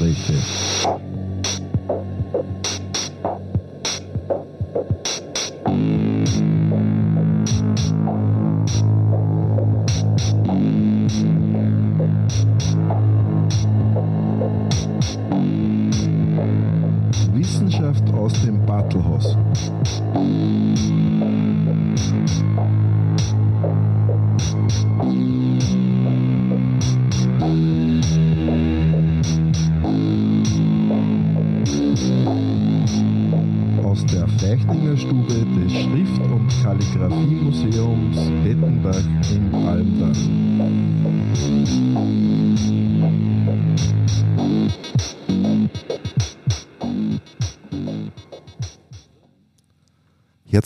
Stubengespräche. Wissenschaft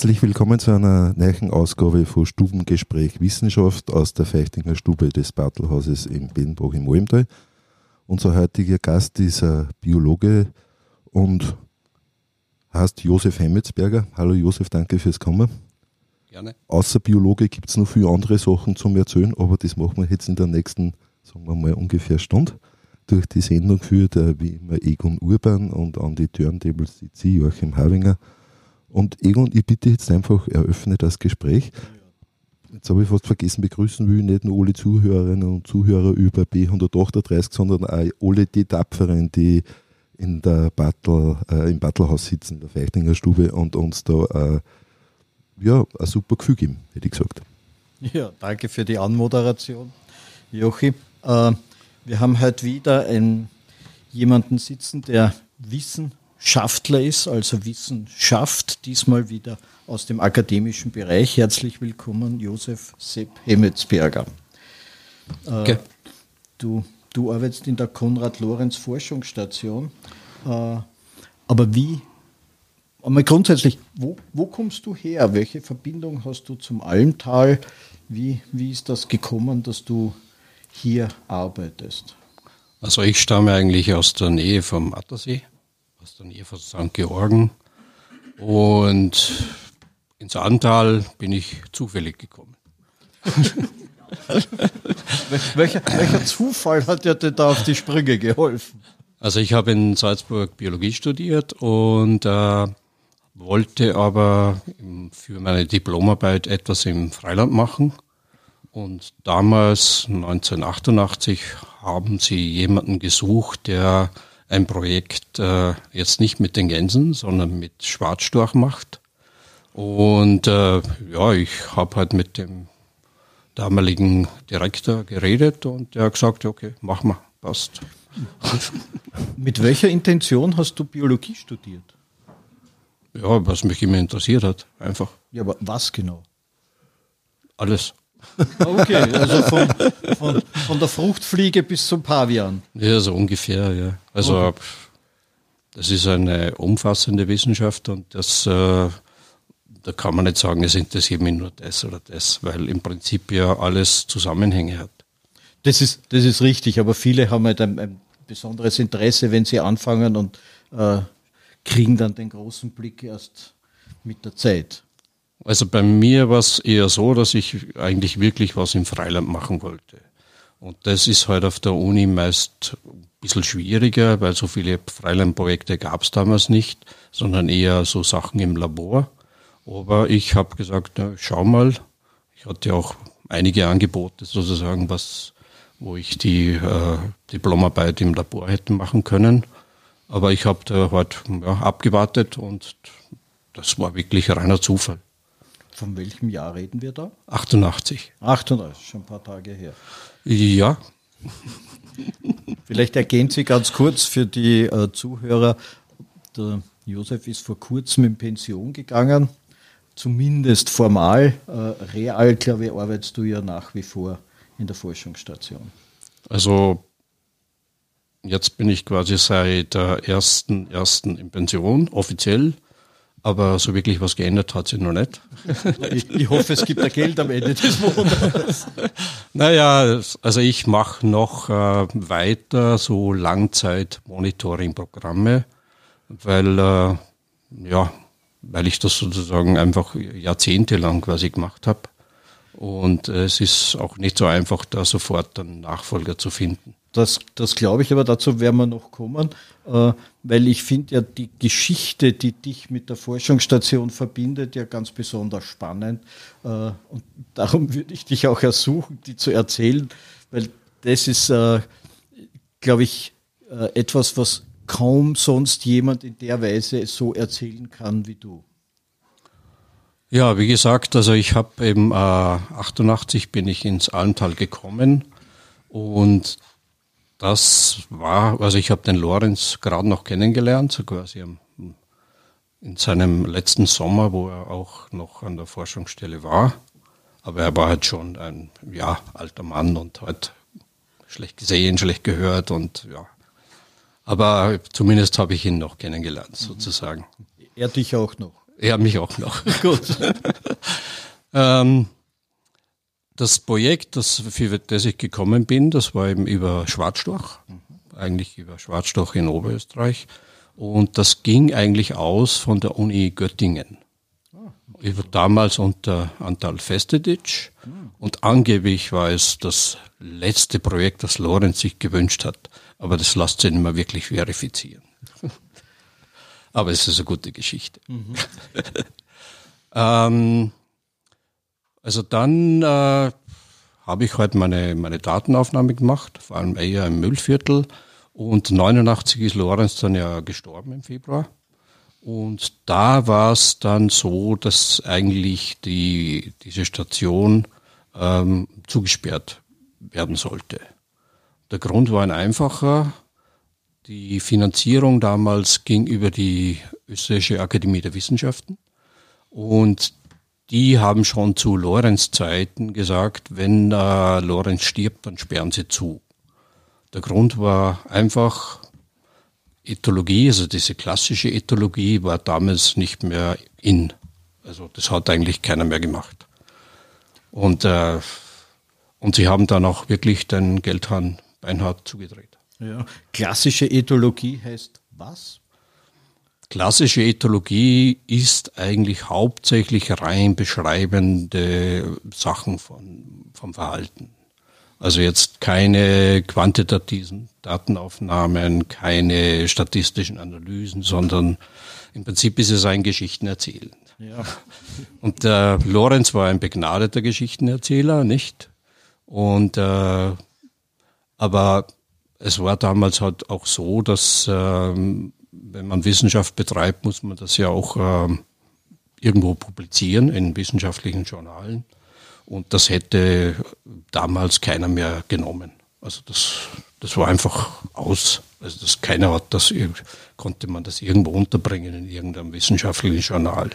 Herzlich willkommen zu einer neuen Ausgabe von Stubengespräch Wissenschaft aus der Feichtinger Stube des Bartelhauses in Benbach im Almtal. Unser heutiger Gast ist ein Biologe und heißt Josef Hemmetsberger. Hallo Josef, danke fürs Kommen. Gerne. Außer Biologe gibt es noch viele andere Sachen zum Erzählen, aber das machen wir jetzt in der nächsten, sagen wir mal, ungefähr Stunde. Durch die Sendung führt er wie immer Egon Urban und an die Turntables sitzt Joachim Havinger. Und Egon, ich bitte jetzt einfach, eröffne das Gespräch. Jetzt habe ich fast vergessen, begrüßen will ich nicht nur alle Zuhörerinnen und Zuhörer über B138, sondern auch alle die Tapferen, die in der Battle, äh, im Battlehaus sitzen, in der Feichtinger Stube und uns da äh, ja, ein super Gefühl geben, hätte ich gesagt. Ja, danke für die Anmoderation, Jochi. Äh, wir haben heute wieder einen, jemanden sitzen, der Wissenschaftler ist, also Wissenschaft, diesmal wieder aus dem akademischen Bereich. Herzlich willkommen, Josef Sepp Hemmetsberger. Äh, Okay. du, du arbeitest in der Konrad-Lorenz-Forschungsstation. Äh, aber wie, einmal grundsätzlich, wo, wo kommst du her? Welche Verbindung hast du zum Almtal? Wie, wie ist das gekommen, dass du hier arbeitest? Also ich stamme eigentlich aus der Nähe vom Attersee, aus der Nähe von St. Georgen. Und ins Antal bin ich zufällig gekommen. Welcher, welcher Zufall hat dir denn da auf die Sprünge geholfen? Also ich habe in Salzburg Biologie studiert und äh, wollte aber im- für meine Diplomarbeit etwas im Freiland machen. Und damals, 1988, haben sie jemanden gesucht, der ein Projekt äh, jetzt nicht mit den Gänsen, sondern mit Schwarzstorch macht. Und äh, ja, ich habe halt mit dem damaligen Direktor geredet und der hat gesagt, okay, mach mal, passt. Mit welcher Intention hast du Biologie studiert? Ja, was mich immer interessiert hat, einfach Ja, aber was genau? alles. Okay, also von, von, von der Fruchtfliege bis zum Pavian. Ja, so ungefähr, ja. Also das ist eine umfassende Wissenschaft und das, äh, da kann man nicht sagen, es interessiert mich nur das oder das, weil im Prinzip ja alles Zusammenhänge hat. Das ist, das ist richtig, aber viele haben halt ein, ein besonderes Interesse, wenn sie anfangen und äh, kriegen dann den großen Blick erst mit der Zeit. Also bei mir war es eher so, dass ich eigentlich wirklich was im Freiland machen wollte. Und das ist halt auf der Uni meist ein bisschen schwieriger, weil so viele Freilandprojekte gab es damals nicht, sondern eher so Sachen im Labor. Aber ich habe gesagt, na, schau mal, ich hatte auch einige Angebote sozusagen, was, wo ich die äh, Diplomarbeit im Labor hätte machen können. Aber ich habe da halt ja, abgewartet und das war wirklich reiner Zufall. Von welchem Jahr reden wir da? 88. 38, schon ein paar Tage her. Ja, Vielleicht ergänzt Sie ganz kurz für die äh, Zuhörer. Der Josef ist vor kurzem in Pension gegangen. Zumindest formal. Äh, real, glaube ich, arbeitest du ja nach wie vor in der Forschungsstation. also jetzt bin ich quasi seit der ersten, ersten in Pension, offiziell. Aber so wirklich was geändert hat sich noch nicht. Ich, ich hoffe, es gibt da Geld am Ende des Monats. Naja, also ich mache noch äh, weiter so Langzeit-Monitoring-Programme, weil, äh, ja, weil ich das sozusagen einfach jahrzehntelang quasi gemacht habe. Und äh, es ist auch nicht so einfach, da sofort einen Nachfolger zu finden. Das, das glaube ich, aber dazu werden wir noch kommen, äh, weil ich finde ja die Geschichte, die dich mit der Forschungsstation verbindet, ja ganz besonders spannend. Äh, und darum würde ich dich auch ersuchen, die zu erzählen, weil das ist, äh, glaube ich, äh, etwas, was kaum sonst jemand in der Weise so erzählen kann wie du. Ja, wie gesagt, also ich habe eben äh, 88 bin ich ins Almtal gekommen und das war, also ich habe den Lorenz gerade noch kennengelernt, so quasi am, in seinem letzten Sommer, wo er auch noch an der Forschungsstelle war. Aber er war halt schon ein ja, alter Mann und halt schlecht gesehen, schlecht gehört und ja. Aber zumindest habe ich ihn noch kennengelernt, mhm. sozusagen. Er dich auch noch. Er mich auch noch. Gut. ähm, das Projekt, das, für das ich gekommen bin, das war eben über Schwarzstorch, mhm. eigentlich über Schwarzstorch in Oberösterreich. Und das ging eigentlich aus von der Uni Göttingen. Ah, über damals unter Antal Festedic. Mhm. Und angeblich war es das letzte Projekt, das Lorenz sich gewünscht hat. Aber das lässt sich nicht mehr wirklich verifizieren. Aber es ist eine gute Geschichte. Mhm. ähm, also dann äh, habe ich halt meine, meine Datenaufnahme gemacht, vor allem eher im Müllviertel. Und 89 ist Lorenz dann ja gestorben im Februar. Und da war es dann so, dass eigentlich die, diese Station ähm, zugesperrt werden sollte. Der Grund war ein einfacher. Die Finanzierung damals ging über die Österreichische Akademie der Wissenschaften. Und die haben schon zu Lorenz Zeiten gesagt, wenn äh, Lorenz stirbt, dann sperren sie zu. Der Grund war einfach, Ethologie, also diese klassische Ethologie war damals nicht mehr in. Also das hat eigentlich keiner mehr gemacht. Und, äh, und sie haben dann auch wirklich den Geldhahn beinhart zugedreht. Ja. Klassische Ethologie heißt was? Klassische Ethologie ist eigentlich hauptsächlich rein beschreibende Sachen von, vom Verhalten. Also jetzt keine quantitativen Datenaufnahmen, keine statistischen Analysen, sondern im Prinzip ist es ein Geschichtenerzählen. Ja. Und äh, Lorenz war ein begnadeter Geschichtenerzähler, nicht? Und äh, aber es war damals halt auch so, dass ähm, wenn man Wissenschaft betreibt, muss man das ja auch äh, irgendwo publizieren in wissenschaftlichen Journalen. Und das hätte damals keiner mehr genommen. Also das, das war einfach aus. Also das, keiner hat das, konnte man das irgendwo unterbringen in irgendeinem wissenschaftlichen Journal.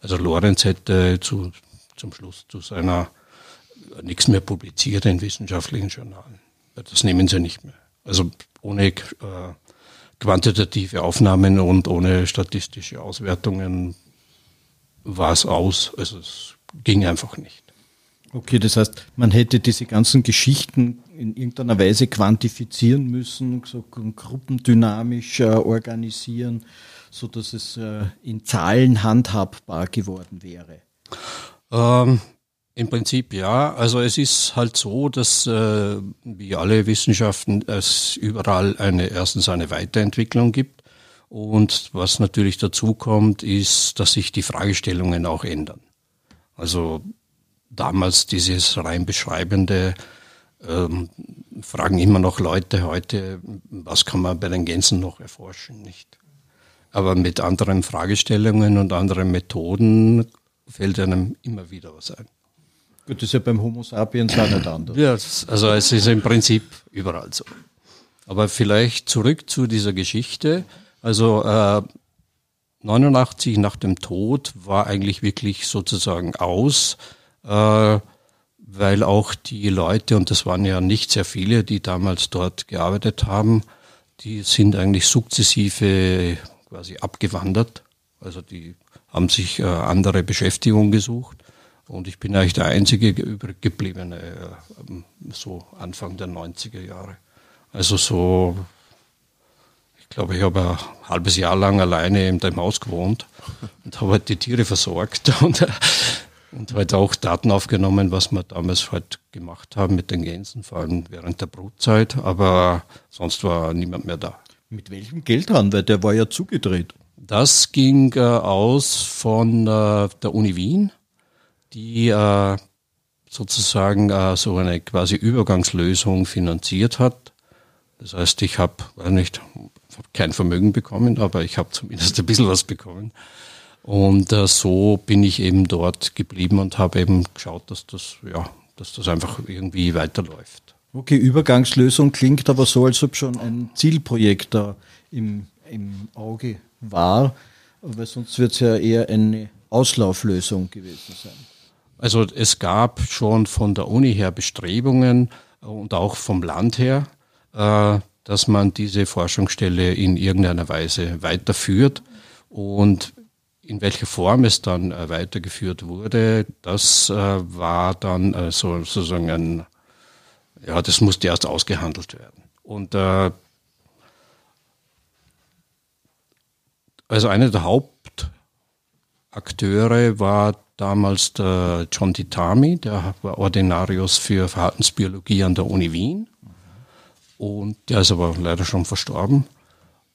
Also Lorenz hätte zu, zum Schluss zu seiner nichts mehr publiziert in wissenschaftlichen Journalen. Das nehmen sie nicht mehr. Also ohne äh, quantitative Aufnahmen und ohne statistische Auswertungen war es aus. Also es ging einfach nicht. Okay, das heißt, man hätte diese ganzen Geschichten in irgendeiner Weise quantifizieren müssen, so gruppendynamisch äh, organisieren, so dass es äh, in Zahlen handhabbar geworden wäre. Ähm, im Prinzip ja. Also es ist halt so, dass äh, wie alle Wissenschaften es überall eine erstens eine Weiterentwicklung gibt und was natürlich dazu kommt, ist, dass sich die Fragestellungen auch ändern. Also damals dieses rein beschreibende ähm, fragen immer noch Leute heute, was kann man bei den Gänsen noch erforschen, nicht? Aber mit anderen Fragestellungen und anderen Methoden fällt einem immer wieder was ein. Gut, das ist ja beim Homo sapiens auch nicht anders. Ja, also es ist im Prinzip überall so. Aber vielleicht zurück zu dieser Geschichte. Also äh, 89 nach dem Tod war eigentlich wirklich sozusagen aus, äh, weil auch die Leute, und das waren ja nicht sehr viele, die damals dort gearbeitet haben, die sind eigentlich sukzessive quasi abgewandert. Also die haben sich äh, andere Beschäftigung gesucht. Und ich bin eigentlich der einzige übrig gebliebene, äh, so Anfang der 90er Jahre. Also so, ich glaube, ich habe ein halbes Jahr lang alleine in dem Haus gewohnt und habe halt die Tiere versorgt. Und, Und halt auch Daten aufgenommen, was wir damals halt gemacht haben mit den Gänsen, vor allem während der Brutzeit, aber sonst war niemand mehr da. Mit welchem Geld dran? Weil der war ja zugedreht. Das ging äh, aus von äh, der Uni Wien, die äh, sozusagen äh, so eine quasi Übergangslösung finanziert hat. Das heißt, ich habe hab kein Vermögen bekommen, aber ich habe zumindest ein bisschen was bekommen. Und äh, so bin ich eben dort geblieben und habe eben geschaut, dass das, ja, dass das einfach irgendwie weiterläuft. Okay, Übergangslösung klingt aber so, als ob schon ein Zielprojekt da im, im Auge war, weil sonst wird es ja eher eine Auslauflösung gewesen sein. Also es gab schon von der Uni her Bestrebungen und auch vom Land her, äh, dass man diese Forschungsstelle in irgendeiner Weise weiterführt. Und in welcher Form es dann äh, weitergeführt wurde, das äh, war dann sozusagen ein, ja, das musste erst ausgehandelt werden. Und also einer der Hauptakteure war damals der John Ditami, der war Ordinarius für Verhaltensbiologie an der Uni Wien. Und der ist aber leider schon verstorben.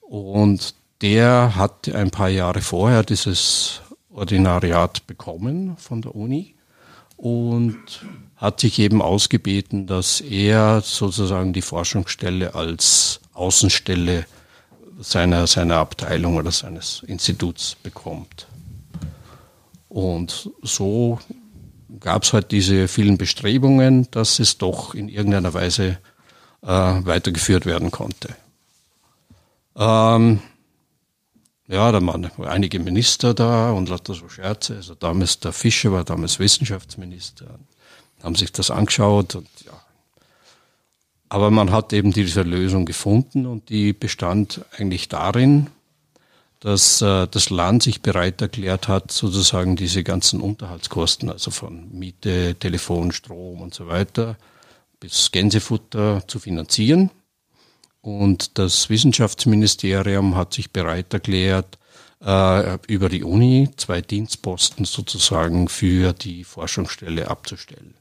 Und der hat ein paar Jahre vorher dieses Ordinariat bekommen von der Uni und hat sich eben ausgebeten, dass er sozusagen die Forschungsstelle als Außenstelle seiner, seiner Abteilung oder seines Instituts bekommt. Und so gab es halt diese vielen Bestrebungen, dass es doch in irgendeiner Weise äh, weitergeführt werden konnte. Ähm, ja, da waren einige Minister da und lauter so Scherze. Also damals der Fischer war damals Wissenschaftsminister, haben sich das angeschaut und ja. Aber man hat eben diese Lösung gefunden und die bestand eigentlich darin, dass äh, das Land sich bereit erklärt hat, sozusagen diese ganzen Unterhaltskosten, also von Miete, Telefon, Strom und so weiter, bis Gänsefutter zu finanzieren. Und das Wissenschaftsministerium hat sich bereit erklärt, äh, über die Uni zwei Dienstposten sozusagen für die Forschungsstelle abzustellen.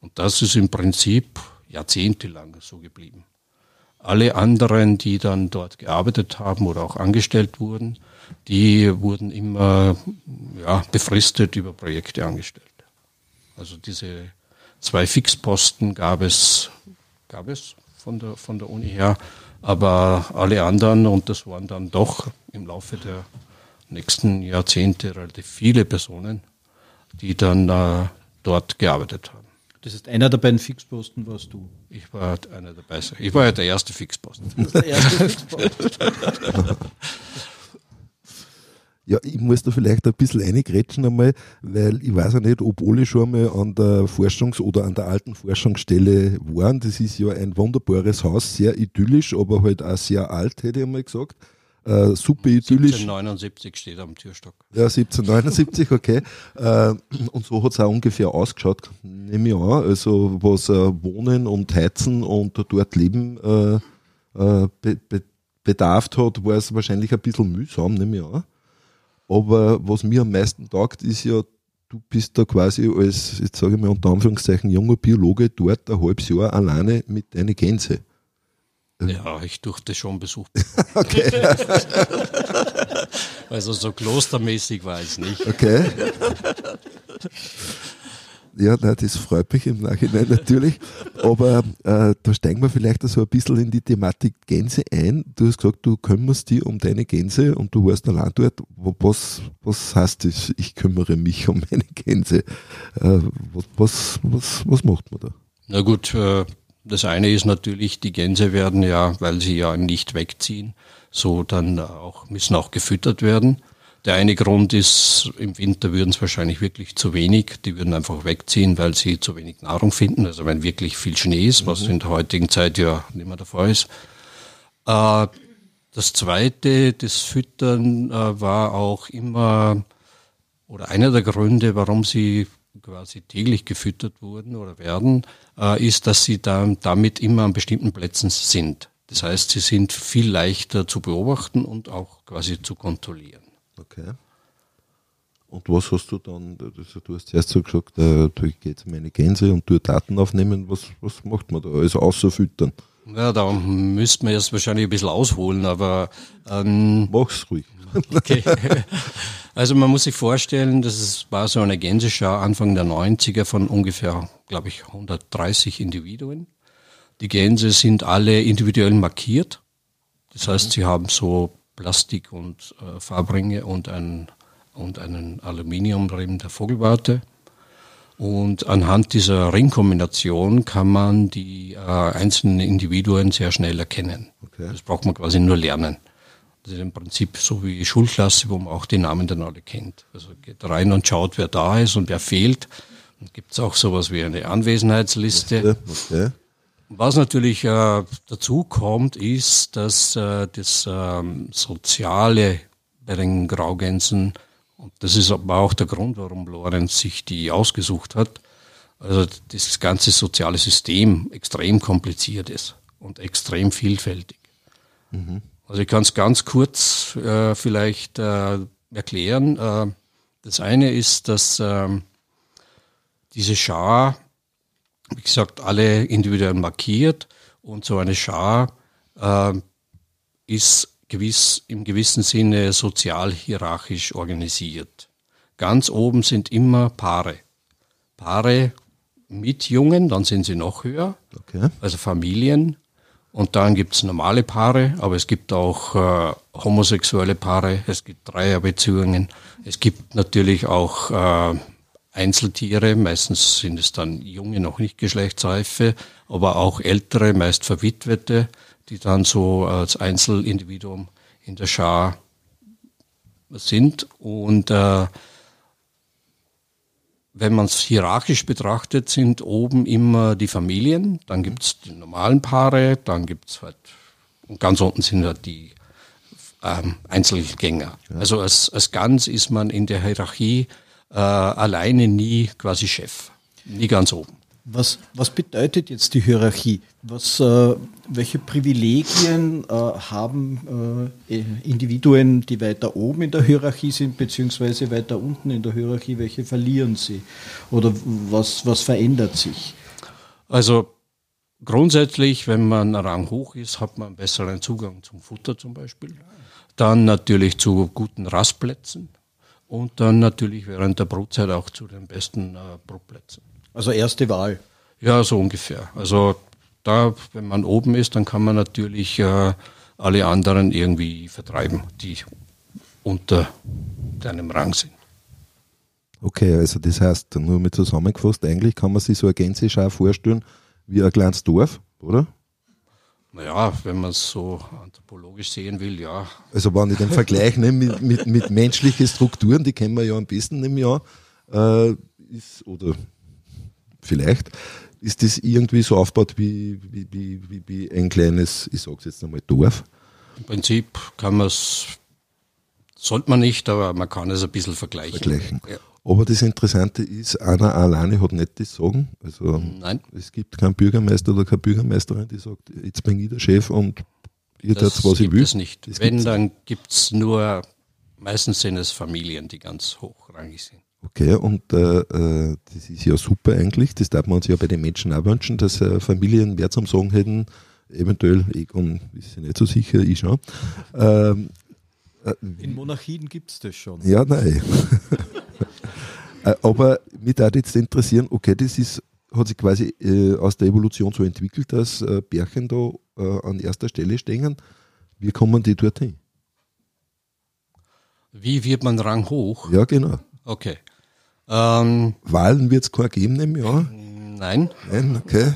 Und das ist im Prinzip jahrzehntelang so geblieben. Alle anderen, die dann dort gearbeitet haben oder auch angestellt wurden, die wurden immer ja, befristet über Projekte angestellt. Also diese zwei Fixposten gab es, gab es von der, von der Uni her, aber alle anderen, und das waren dann doch im Laufe der nächsten Jahrzehnte relativ viele Personen, die dann äh, dort gearbeitet haben. Das ist einer der beiden Fixposten warst du. Ich war einer dabei. Ich war ja der erste Fixposten. Der erste Fixposten. Ja, ich muss da vielleicht ein bisschen reingrätschen einmal, weil ich weiß ja nicht, ob alle schon mal an der Forschungs- oder an der alten Forschungsstelle waren. Das ist ja ein wunderbares Haus, sehr idyllisch, aber halt auch sehr alt, hätte ich einmal gesagt. Äh, super idyllisch. 1779 steht am Türstock. Ja, 1779, okay. äh, und so hat es auch ungefähr ausgeschaut, nehme ich an. Also was äh, Wohnen und Heizen und dort Leben äh, äh, be be bedarf hat, war es wahrscheinlich ein bisschen mühsam, nehme ich an. Aber was mir am meisten taugt, ist ja, du bist da quasi als, jetzt sage ich mal unter Anführungszeichen, junger Biologe dort ein halbes Jahr alleine mit deinen Gänse. Ja, ich durfte schon Besuch. okay. also so klostermäßig war es nicht. Okay. Ja, nein, das freut mich im Nachhinein natürlich. Aber äh, da steigen wir vielleicht so ein bisschen in die Thematik Gänse ein. Du hast gesagt, du kümmerst dich um deine Gänse und du warst allein dort. Was, was heißt das? Ich kümmere mich um meine Gänse. Äh, was, was, was, was macht man da? Na gut, äh, das eine ist natürlich, die Gänse werden ja, weil sie ja nicht wegziehen, so dann auch, müssen auch gefüttert werden. Der eine Grund ist, im Winter würden es wahrscheinlich wirklich zu wenig. Die würden einfach wegziehen, weil sie zu wenig Nahrung finden. Also wenn wirklich viel Schnee ist, was mhm. in der heutigen Zeit ja nicht mehr der Fall ist. Äh, das zweite, das Füttern äh, war auch immer, oder einer der Gründe, warum sie quasi täglich gefüttert wurden oder werden, äh, ist, dass sie dann damit immer an bestimmten Plätzen sind. Das heißt, sie sind viel leichter zu beobachten und auch quasi zu kontrollieren. Okay. Und was hast du dann, also du hast zuerst so gesagt, äh, du gehst meine Gänse und du Daten aufnehmen, was, was macht man da? Also außer füttern. Ja, da müsste man jetzt wahrscheinlich ein bisschen ausholen, aber ähm, mach's ruhig. Okay. Also man muss sich vorstellen, das ist, war so eine Gänseschau Anfang der 90er von ungefähr, glaube ich, 130 Individuen. Die Gänse sind alle individuell markiert. Das heißt, sie haben so Plastik und äh, Farbringe und, ein, und einen Aluminiumring der Vogelwarte. Und anhand dieser Ringkombination kann man die äh, einzelnen Individuen sehr schnell erkennen. Okay. Das braucht man quasi nur lernen. Das ist im Prinzip so wie Schulklasse, wo man auch die Namen dann alle kennt. Also geht rein und schaut, wer da ist und wer fehlt. Dann gibt es auch sowas wie eine Anwesenheitsliste. Okay. Was natürlich äh, dazu kommt, ist, dass äh, das ähm, Soziale bei den Graugänsen, und das ist aber auch der Grund, warum Lorenz sich die ausgesucht hat, also das ganze soziale System extrem kompliziert ist und extrem vielfältig. Mhm. Also ich kann es ganz kurz äh, vielleicht äh, erklären. Äh, das eine ist, dass ähm, diese Schar wie gesagt, alle individuell markiert und so eine Schar äh, ist gewiss, im gewissen Sinne sozial hierarchisch organisiert. Ganz oben sind immer Paare. Paare mit Jungen, dann sind sie noch höher, okay. also Familien. Und dann gibt es normale Paare, aber es gibt auch äh, homosexuelle Paare, es gibt Dreierbeziehungen, es gibt natürlich auch äh, Einzeltiere, meistens sind es dann junge, noch nicht geschlechtsreife, aber auch ältere, meist verwitwete, die dann so als Einzelindividuum in der Schar sind. Und äh, wenn man es hierarchisch betrachtet, sind oben immer die Familien, dann gibt es die normalen Paare, dann gibt es halt, und ganz unten sind halt die ähm, Einzelgänger. Ja. Also als, als ganz ist man in der Hierarchie äh, alleine nie quasi Chef, nie ganz oben. Was, was bedeutet jetzt die Hierarchie? Was, äh, welche Privilegien äh, haben äh, Individuen, die weiter oben in der Hierarchie sind, beziehungsweise weiter unten in der Hierarchie, welche verlieren sie? Oder was, was verändert sich? Also grundsätzlich, wenn man Rang hoch ist, hat man besseren Zugang zum Futter zum Beispiel. Dann natürlich zu guten Rastplätzen und dann natürlich während der Brutzeit auch zu den besten äh, Brutplätzen. Also erste Wahl? Ja, so ungefähr. Also da, wenn man oben ist, dann kann man natürlich äh, alle anderen irgendwie vertreiben, die unter deinem Rang sind. Okay, also das heißt, nur mit zusammengefasst, eigentlich kann man sich so eine Gänseschau vorstellen wie ein kleines Dorf, oder? Naja, wenn man es so anthropologisch sehen will, ja. Also wenn ich den Vergleich nehme mit, mit, mit menschlichen Strukturen, die kennen wir ja am besten im Jahr, äh, ist, oder vielleicht, ist das irgendwie so aufgebaut wie, wie, wie, wie, ein kleines, ich sage es jetzt einmal, Dorf? Im Prinzip kann man es, sollte man nicht, aber man kann es ein bisschen vergleichen. vergleichen. Ja. Aber das Interessante ist, einer alleine hat nicht das Sagen. Also Nein. es gibt keinen Bürgermeister oder keine Bürgermeisterin, die sagt, jetzt bin ich der Chef und ihr das was ich will. Es nicht. Das Wenn, dann gibt es nur, meistens sind es Familien, die ganz hochrangig sind. Okay, und äh, äh, das ist ja super eigentlich. Das darf man uns ja bei den Menschen auch wünschen, dass äh, Familien mehr zum Sagen hätten. Eventuell, Egon ist nicht so sicher, ich schon. Ähm, äh, In Monarchien gibt es das schon. Ja, nein. Äh, aber mich würde jetzt interessieren, okay, das ist, hat sich quasi äh, aus der Evolution so entwickelt, dass äh, Bärchen da äh, an erster Stelle stehen. Wie kommen die dorthin? Wie wird man Rang hoch? Ja, genau. Okay. Ähm, Wahlen wird es keine geben im Jahr? Nein. Nein, okay.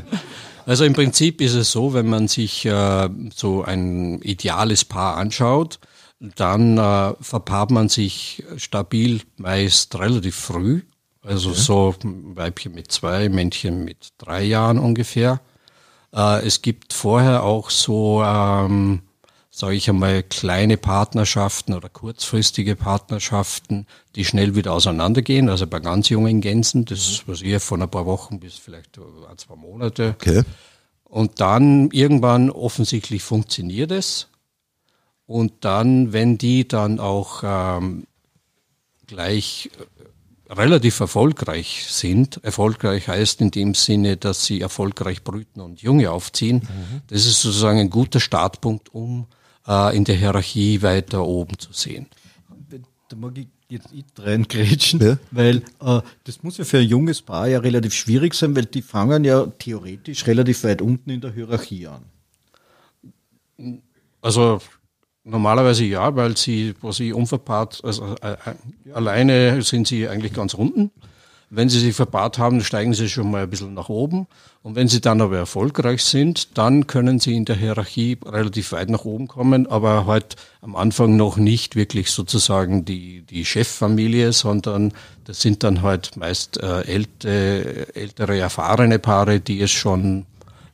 Also im Prinzip ist es so, wenn man sich äh, so ein ideales Paar anschaut, dann äh, verpaart man sich stabil meist relativ früh. Also okay. so Weibchen mit zwei, Männchen mit drei Jahren ungefähr. Äh, es gibt vorher auch so, ähm, sage ich einmal, kleine Partnerschaften oder kurzfristige Partnerschaften, die schnell wieder auseinandergehen. Also bei ganz jungen Gänsen, das ist was eher von ein paar Wochen bis vielleicht ein, zwei Monate. Okay. Und dann irgendwann offensichtlich funktioniert es. Und dann, wenn die dann auch ähm, gleich äh, relativ erfolgreich sind. Erfolgreich heißt in dem Sinne, dass sie erfolgreich brüten und Junge aufziehen. Mhm. Das ist sozusagen ein guter Startpunkt, um äh, in der Hierarchie weiter oben zu sehen. Da mag ich jetzt nicht reingrätschen, ja. weil äh, das muss ja für ein junges Paar ja relativ schwierig sein, weil die fangen ja theoretisch relativ weit unten in der Hierarchie an. Also normalerweise ja, weil sie, wo sie unverpaart, also äh, äh, alleine sind sie eigentlich ganz unten. Wenn sie sich verpaart haben, steigen sie schon mal ein bisschen nach oben. Und wenn sie dann aber erfolgreich sind, dann können sie in der Hierarchie relativ weit nach oben kommen, aber halt am Anfang noch nicht wirklich sozusagen die, die Cheffamilie, sondern das sind dann halt meist äh, ältere, ältere, erfahrene Paare, die es schon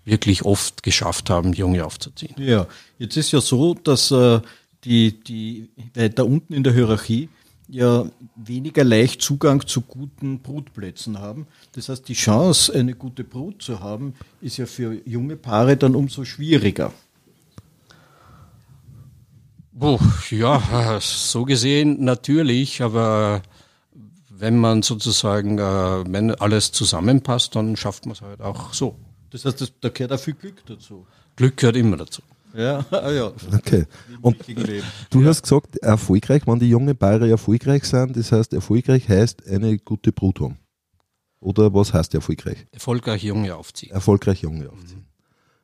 wirklich oft geschafft haben, Junge aufzuziehen. Ja, jetzt ist ja so, dass äh, die, die weiter unten in der Hierarchie ja weniger leicht Zugang zu guten Brutplätzen haben. Das heißt, die Chance, eine gute Brut zu haben, ist ja für junge Paare dann umso schwieriger. Puh, ja, so gesehen natürlich, aber wenn man sozusagen, äh, wenn alles zusammenpasst, dann schafft man es halt auch so. Das heißt, das, da gehört auch viel Glück dazu. Glück gehört immer dazu. Ja, ah, ja. Okay. Und du hast gesagt, erfolgreich, wenn die jungen Paare erfolgreich sind, das heißt, erfolgreich heißt eine gute Brut haben. Oder was heißt erfolgreich? Erfolgreich Junge aufziehen. Erfolgreich Junge aufziehen.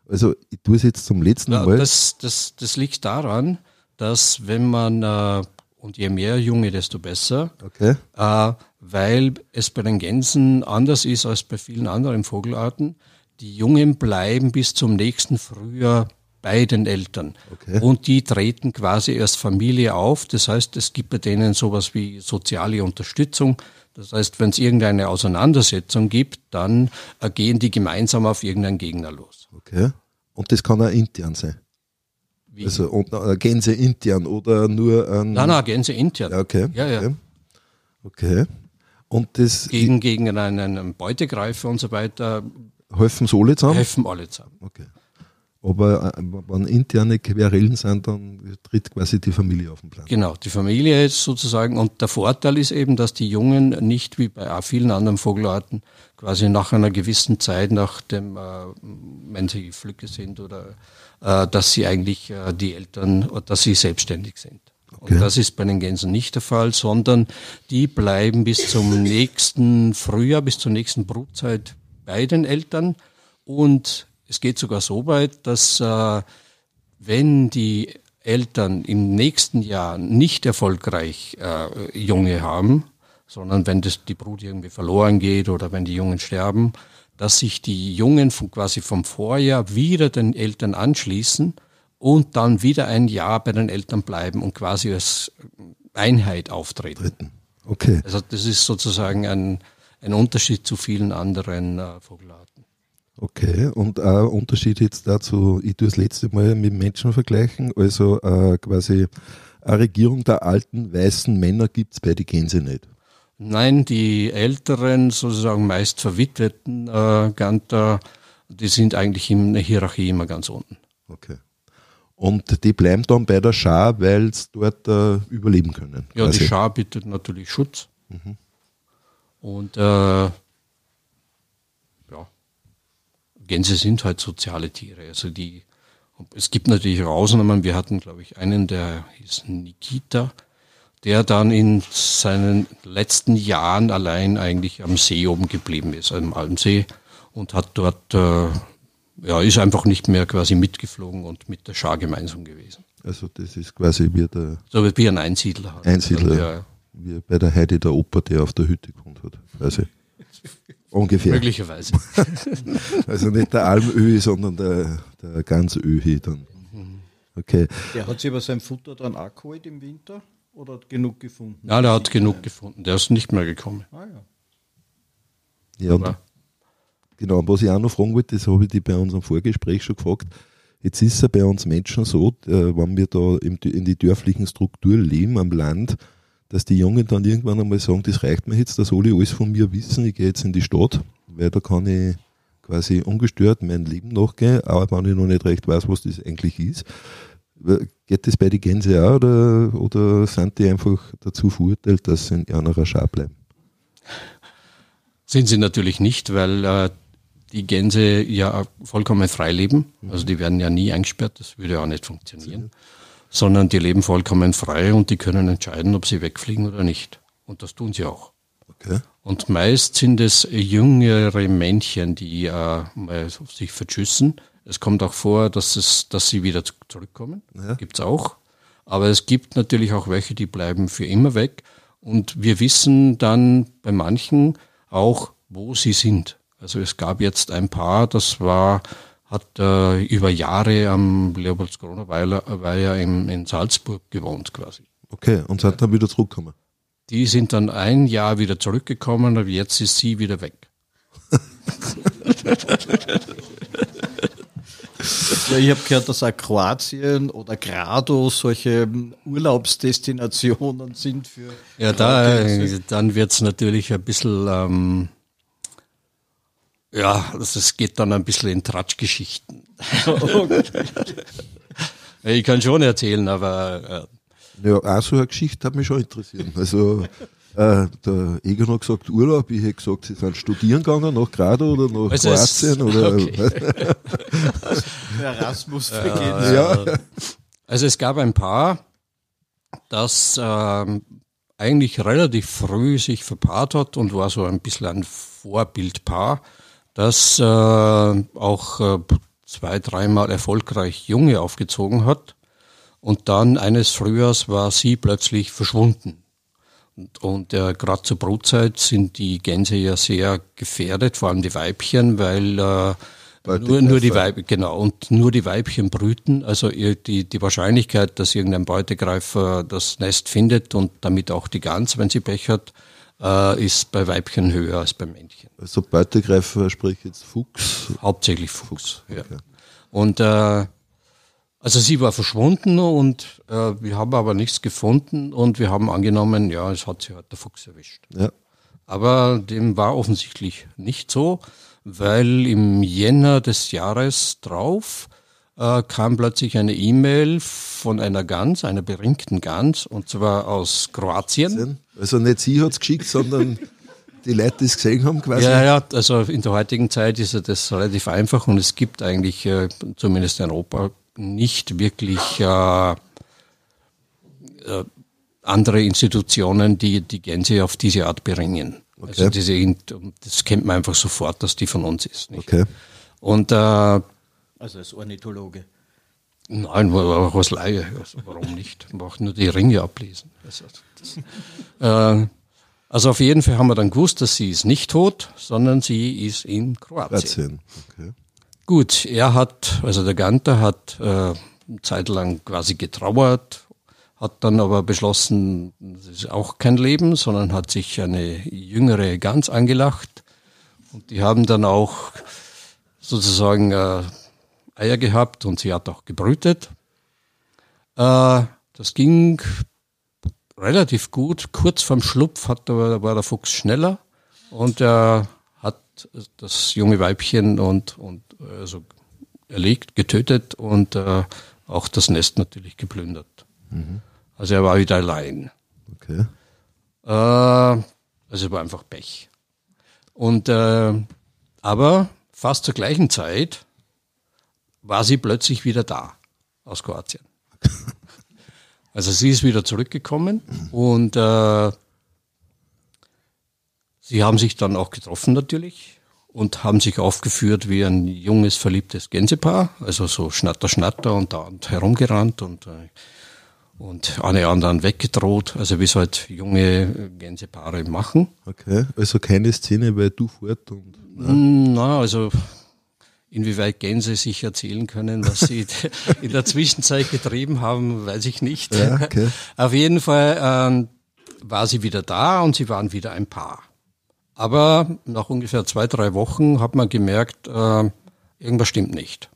Also, ich tue es jetzt zum letzten Na, Mal. Das, das, das liegt daran, dass wenn man, äh, und je mehr Junge, desto besser, okay. äh, weil es bei den Gänsen anders ist als bei vielen anderen Vogelarten. Die Jungen bleiben bis zum nächsten Frühjahr bei den Eltern. Okay. Und die treten quasi als Familie auf. Das heißt, es gibt bei denen sowas wie soziale Unterstützung. Das heißt, wenn es irgendeine Auseinandersetzung gibt, dann äh, gehen die gemeinsam auf irgendeinen Gegner los. Okay. Und das kann auch intern sein. Wie? Also und, äh, Gänse intern oder nur ein. Nein, nein, Gänse intern. Ja, okay. Ja, ja. Okay. okay. Und das. Gegen, gegen einen, einen Beutegreifer und so weiter. Helfen sie alle zusammen? Helfen alle zusammen. Okay. Aber äh, wenn interne Querelen sind, dann tritt quasi die Familie auf den Plan. Genau, die Familie ist sozusagen. Und der Vorteil ist eben, dass die Jungen nicht wie bei vielen anderen Vogelarten quasi nach einer gewissen Zeit, nach dem, äh, wenn sie Flücke sind oder äh, dass sie eigentlich die Eltern, dass sie selbstständig sind. Okay. Und das ist bei den Gänsen nicht der Fall, sondern die bleiben bis zum nächsten Frühjahr, bis zur nächsten Brutzeit bei den Eltern und es geht sogar so weit, dass äh, wenn die Eltern im nächsten Jahr nicht erfolgreich äh, Junge haben, sondern wenn das, die Brut irgendwie verloren geht oder wenn die Jungen sterben, dass sich die Jungen von, quasi vom Vorjahr wieder den Eltern anschließen und dann wieder ein Jahr bei den Eltern bleiben und quasi als Einheit auftreten. Okay. Also das ist sozusagen ein, ein Unterschied zu vielen anderen äh, Vogelarten. Okay, und ein Unterschied jetzt dazu, ich tue das letzte Mal mit Menschen vergleichen, also äh, quasi eine Regierung der alten weißen Männer gibt es bei den Gänse nicht. Nein, die älteren, sozusagen meist verwitweten äh, Ganter, die sind eigentlich in der Hierarchie immer ganz unten. Okay. Und die bleiben dann bei der Schar, weil sie dort äh, überleben können. Ja, quasi. die Schar bietet natürlich Schutz. Mhm. Und äh, Gänse sind halt soziale Tiere. Also die, es gibt natürlich Ausnahmen. Wir hatten, glaube ich, einen, der hieß Nikita, der dann in seinen letzten Jahren allein eigentlich am See oben geblieben ist, am Almsee, und hat dort, äh, ja, ist einfach nicht mehr quasi mitgeflogen und mit der Schar gemeinsam gewesen. Also das ist quasi wie der... So wie ein Einsiedler. Halt. Einsiedler, ja. wie bei der Heidi der Oper, der auf der Hütte gewohnt hat, quasi. Ungefähr. Möglicherweise. also nicht der Almöhi, sondern der, der ganze Öhi dann. Okay. Der hat sich aber sein Futter dann auch geholt im Winter oder hat genug gefunden? Ja, der hat genug gefunden. Der ist nicht mehr gekommen. Ah ja. Ja, und, genau. Und was ich auch noch fragen wollte, das habe ich dich bei unserem Vorgespräch schon gefragt. Jetzt ist es ja bei uns Menschen so, äh, wenn wir da in die dörflichen Strukturen leben am Land, dass die Jungen dann irgendwann einmal sagen, das reicht mir jetzt, das soll ich alles von mir wissen, ich gehe jetzt in die Stadt, weil da kann ich quasi ungestört mein Leben nachgehen, aber wenn ich noch nicht recht weiß, was das eigentlich ist. Geht das bei den Gänse auch oder, oder sind die einfach dazu verurteilt, dass sie in einer Schar bleiben? Sind sie natürlich nicht, weil äh, die Gänse ja vollkommen frei leben. Also die werden ja nie eingesperrt, das würde ja auch nicht funktionieren. Sondern die leben vollkommen frei und die können entscheiden, ob sie wegfliegen oder nicht. Und das tun sie auch. Okay. Und meist sind es jüngere Männchen, die äh, sich verschüssen. Es kommt auch vor, dass, es, dass sie wieder zurückkommen. Ja. Gibt's auch. Aber es gibt natürlich auch welche, die bleiben für immer weg. Und wir wissen dann bei manchen auch, wo sie sind. Also es gab jetzt ein Paar, das war, hat äh, über Jahre am Leopoldskrona-Weiher in, in Salzburg gewohnt quasi. Okay, und sind dann wieder zurückgekommen? Die sind dann ein Jahr wieder zurückgekommen, aber jetzt ist sie wieder weg. ja, ich habe gehört, dass auch Kroatien oder Grado solche Urlaubsdestinationen sind für. Ja, da, dann wird es natürlich ein bisschen ähm, ja, also es geht dann ein bisschen in Tratschgeschichten. ich kann schon erzählen, aber. Äh. Ja, auch so eine Geschichte hat mich schon interessiert. Also, äh, der Egon hat gesagt Urlaub, ich hätte gesagt, sie sind studieren gegangen nach Grado oder nach also Kroatien oder. Okay. Erasmus äh, ja. Also es gab ein Paar, das äh, eigentlich relativ früh sich verpaart hat und war so ein bisschen ein Vorbildpaar das äh, auch äh, zwei, dreimal erfolgreich Junge aufgezogen hat. Und dann eines Frühjahrs war sie plötzlich verschwunden. Und, und äh, gerade zur Brutzeit sind die Gänse ja sehr gefährdet, vor allem die Weibchen, weil äh, nur, nur die Weibchen, genau, und nur die Weibchen brüten. Also die, die Wahrscheinlichkeit, dass irgendein Beutegreifer das Nest findet und damit auch die Gans, wenn sie Pech hat, äh, ist bei Weibchen höher als bei Männchen. Also Beutegreifer sprich jetzt Fuchs? Hauptsächlich Fuchs, Fuchs. ja. Okay. Und äh, also sie war verschwunden und äh, wir haben aber nichts gefunden und wir haben angenommen, ja, es hat sie halt der Fuchs erwischt. Ja. Aber dem war offensichtlich nicht so, weil im Jänner des Jahres drauf äh, kam plötzlich eine E-Mail von einer Gans, einer beringten Gans, und zwar aus Kroatien. Also nicht sie hat es geschickt, sondern die Leute, die es gesehen haben quasi. Ja, ja, also in der heutigen Zeit ist ja das relativ einfach und es gibt eigentlich, äh, zumindest in Europa, nicht wirklich äh, äh, andere Institutionen, die die Gänse auf diese Art beringen. Okay. Also diese, das kennt man einfach sofort, dass die von uns ist. Nicht? Okay. Und äh, also als Ornithologe. Nein, auch als Laie. Also warum nicht? Man braucht nur die Ringe ablesen. Also, das, äh, also auf jeden Fall haben wir dann gewusst, dass sie ist nicht tot, sondern sie ist in Kroatien. Okay. Gut, er hat, also der Ganter hat äh, eine Zeit lang quasi getrauert, hat dann aber beschlossen, das ist auch kein Leben, sondern hat sich eine jüngere Gans angelacht. Und die haben dann auch sozusagen äh, Eier gehabt und sie hat auch gebrütet. Äh, das ging relativ gut. Kurz vorm Schlupf hat, war der Fuchs schneller und er hat das junge Weibchen und, und also erlegt, getötet und äh, auch das Nest natürlich geplündert. Mhm. Also er war wieder allein. Okay. Äh, also war einfach Pech. Und äh, aber fast zur gleichen Zeit war sie plötzlich wieder da aus Kroatien. Also sie ist wieder zurückgekommen und äh, sie haben sich dann auch getroffen natürlich und haben sich aufgeführt wie ein junges, verliebtes Gänsepaar, also so Schnatter, Schnatter und da und herumgerannt und, äh, und eine anderen weggedroht, also wie es halt junge Gänsepaare machen. Okay, also keine Szene bei Du fort und... Na, also Inwieweit Gänse sich erzählen können, was sie in der Zwischenzeit getrieben haben, weiß ich nicht. Ja, okay. Auf jeden Fall ähm, war sie wieder da und sie waren wieder ein Paar. Aber nach ungefähr zwei, drei Wochen hat man gemerkt, äh, irgendwas stimmt nicht.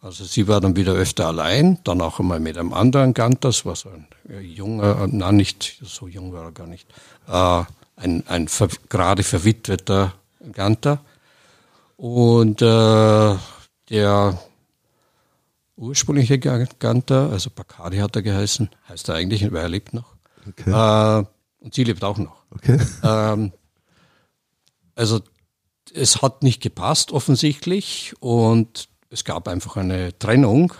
Also sie war dann wieder öfter allein, dann auch einmal mit einem anderen Gantas, was ein junger, nein, nicht, so jung war er gar nicht, äh, ein, ein ver gerade verwitweter Ganter. Und äh, der ursprüngliche Ganther, also Bacardi hat er geheißen, heißt er eigentlich, weil er lebt noch. Okay. Äh, und sie lebt auch noch. Okay. Ähm, also es hat nicht gepasst offensichtlich und es gab einfach eine Trennung.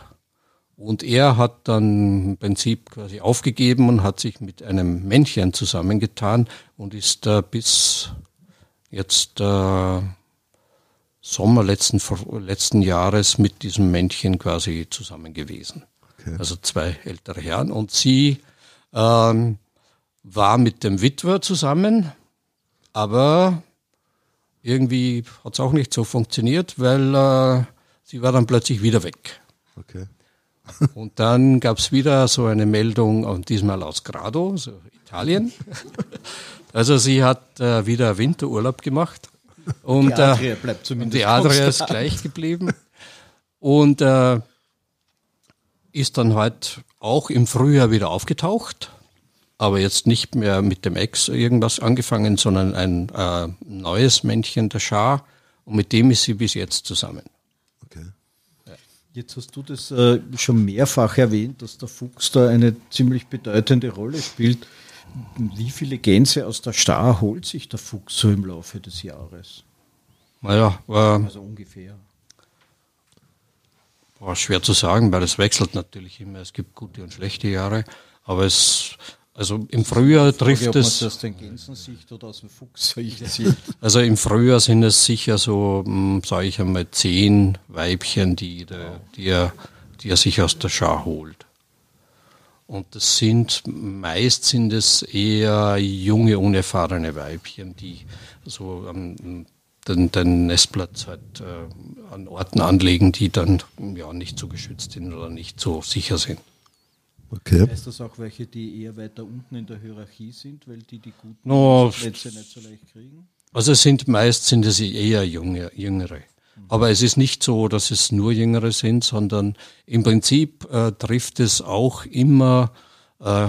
Und er hat dann im Prinzip quasi aufgegeben und hat sich mit einem Männchen zusammengetan und ist äh, bis jetzt äh, Sommer letzten, letzten Jahres mit diesem Männchen quasi zusammen gewesen. Okay. Also zwei ältere Herren. Und sie ähm, war mit dem Witwer zusammen, aber irgendwie hat es auch nicht so funktioniert, weil äh, sie war dann plötzlich wieder weg. Okay. und dann gab es wieder so eine Meldung, und diesmal aus Grado, so Italien. also sie hat äh, wieder Winterurlaub gemacht. Und, die Adria äh, bleibt zumindest Die Adria ist gleich geblieben. Und äh, ist dann halt auch im Frühjahr wieder aufgetaucht aber jetzt nicht mehr mit dem Ex irgendwas angefangen, sondern ein äh, neues Männchen, der Schar, und mit dem ist sie bis jetzt zusammen. Okay. Jetzt hast du das äh, schon mehrfach erwähnt, dass der Fuchs da eine ziemlich bedeutende Rolle spielt. Wie viele Gänse aus der Star holt sich der Fuchs so im Laufe des Jahres? Naja, äh, also ungefähr. War schwer zu sagen, weil es wechselt natürlich immer. Es gibt gute und schlechte Jahre, aber es also im Frühjahr trifft Frage, es. aus den Gänsensicht oder aus dem Fuchssicht Also im Frühjahr sind es sicher so, hm, sage ich einmal, zehn Weibchen, die, der, die, er, die er sich aus der Schar holt. Und das sind meist sind es eher junge, unerfahrene Weibchen, die so ähm, den, den Nestplatz halt äh, an Orten anlegen, die dann ja nicht so geschützt sind oder nicht so sicher sind. Okay. Heißt das auch welche, die eher weiter unten in der Hierarchie sind, weil die die guten no, Plätze nicht so leicht kriegen? Also es sind meist sind es eher junge, jüngere. Aber es ist nicht so, dass es nur Jüngere sind, sondern im Prinzip äh, trifft es auch immer äh,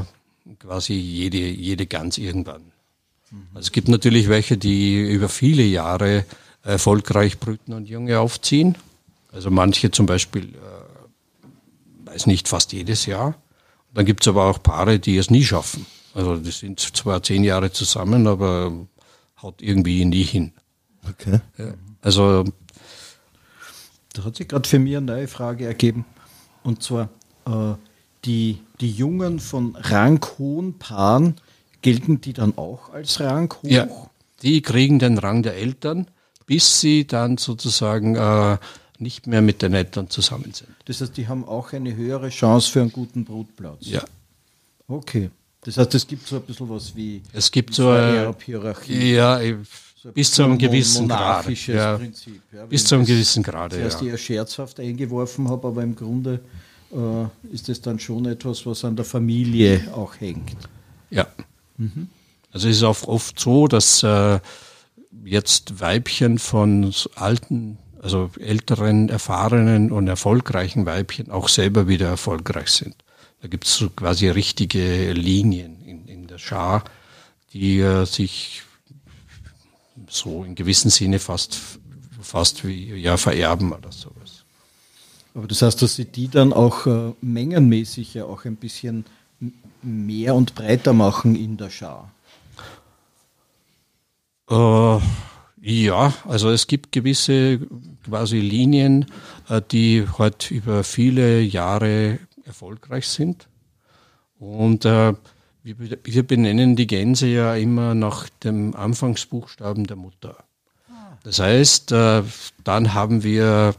quasi jede, jede Gans irgendwann. Also es gibt natürlich welche, die über viele Jahre erfolgreich brüten und Junge aufziehen. Also manche zum Beispiel, äh, weiß nicht, fast jedes Jahr. Dann gibt es aber auch Paare, die es nie schaffen. Also die sind zwar zehn Jahre zusammen, aber haut irgendwie nie hin. Okay. Ja, also da hat sich gerade für mich eine neue Frage ergeben. Und zwar äh, die, die Jungen von ranghohen Paaren, gelten die dann auch als ranghoch? Ja, die kriegen den Rang der Eltern, bis sie dann sozusagen äh, nicht mehr mit den Eltern zusammen sind. Das heißt, die haben auch eine höhere Chance für einen guten Brutplatz. Ja. Okay. Das heißt, es gibt so ein bisschen was wie es gibt so eine Hierarchie. Ja, so bis zu einem gewissen Grad. Ja. Prinzip, ja, bis zu einem gewissen Grad. Das heißt, ja. ich eher scherzhaft eingeworfen habe, aber im Grunde äh, ist das dann schon etwas, was an der Familie auch hängt. Ja. Mhm. Also es ist auch oft so, dass äh, jetzt Weibchen von alten also älteren, erfahrenen und erfolgreichen Weibchen auch selber wieder erfolgreich sind. Da gibt es so quasi richtige Linien in, in der Schar, die äh, sich so in gewissem Sinne fast, fast wie ja, vererben oder sowas. Aber das heißt, dass Sie die dann auch äh, mengenmäßig ja auch ein bisschen mehr und breiter machen in der Schar? Äh, ja, also es gibt gewisse quasi Linien, äh, die halt über viele Jahre erfolgreich sind. Und wir benennen die Gänse ja immer nach dem Anfangsbuchstaben der Mutter. Das heißt, äh, dann haben wir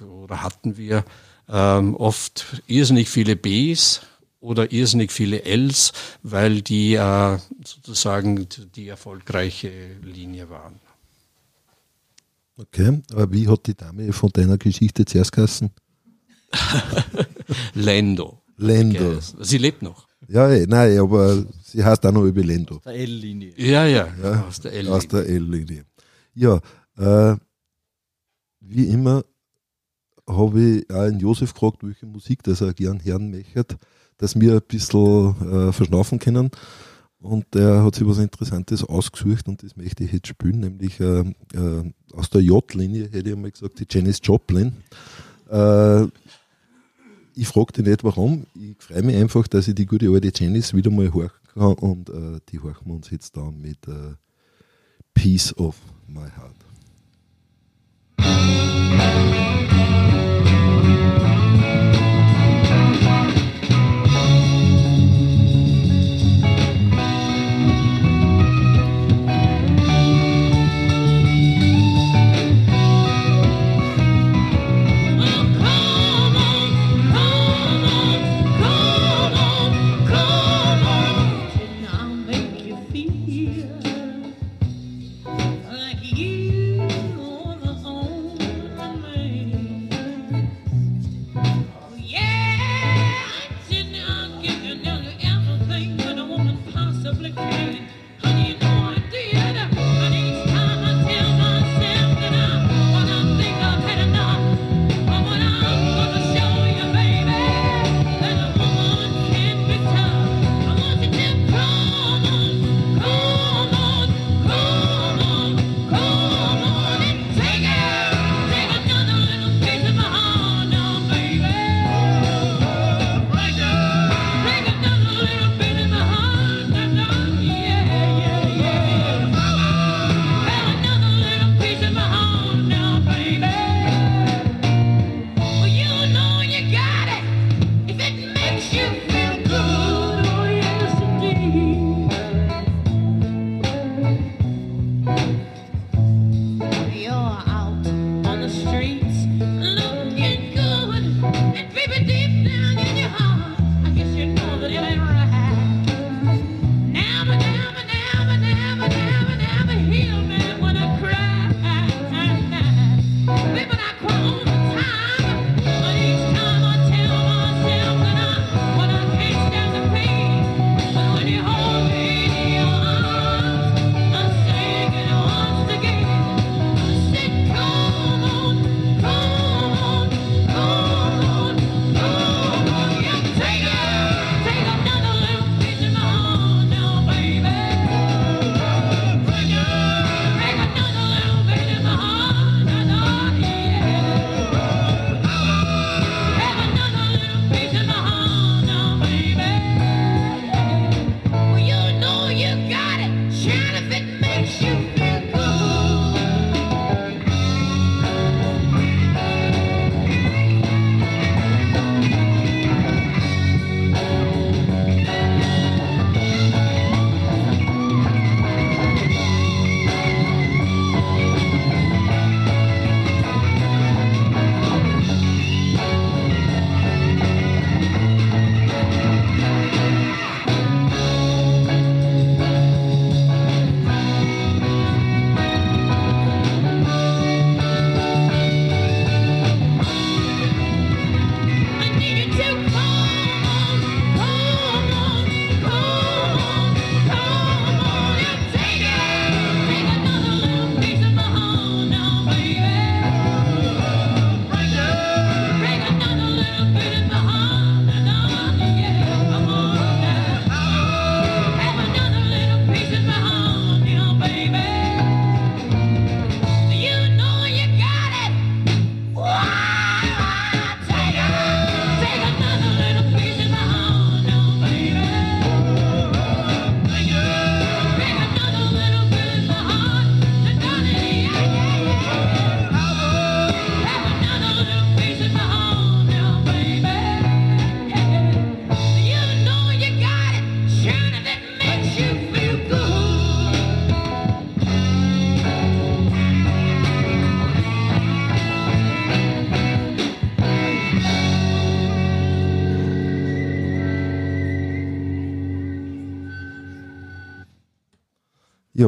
oder hatten wir ähm, oft irrsinnig viele Bs oder irrsinnig viele Ls, weil die sozusagen die erfolgreiche Linie waren. Okay, aber wie hat die Dame von deiner Geschichte zuerst geheißen? Lendo. Lendo. Sie lebt noch. Ja, eh, nein, aber sie heißt auch noch über Lendo. Der L-Linie. Ja, ja, ja, aus der L-Linie. Aus der L-Linie. Ja, äh, wie immer habe ich auch einen Josef gefragt, welche Musik das er gern hören möchte, dass wir ein bisschen äh, verschnaufen können. Und der hat sich was Interessantes ausgesucht und das möchte ich jetzt spielen, nämlich äh, äh, aus der J-Linie, hätte ich mal gesagt, die Janis Joplin. Äh, ich frage dich nicht warum. Ich freue mich einfach, dass ich die gute alte Janice wieder mal horchen kann und äh, die horchen wir uns jetzt dann mit äh, Peace of My Heart.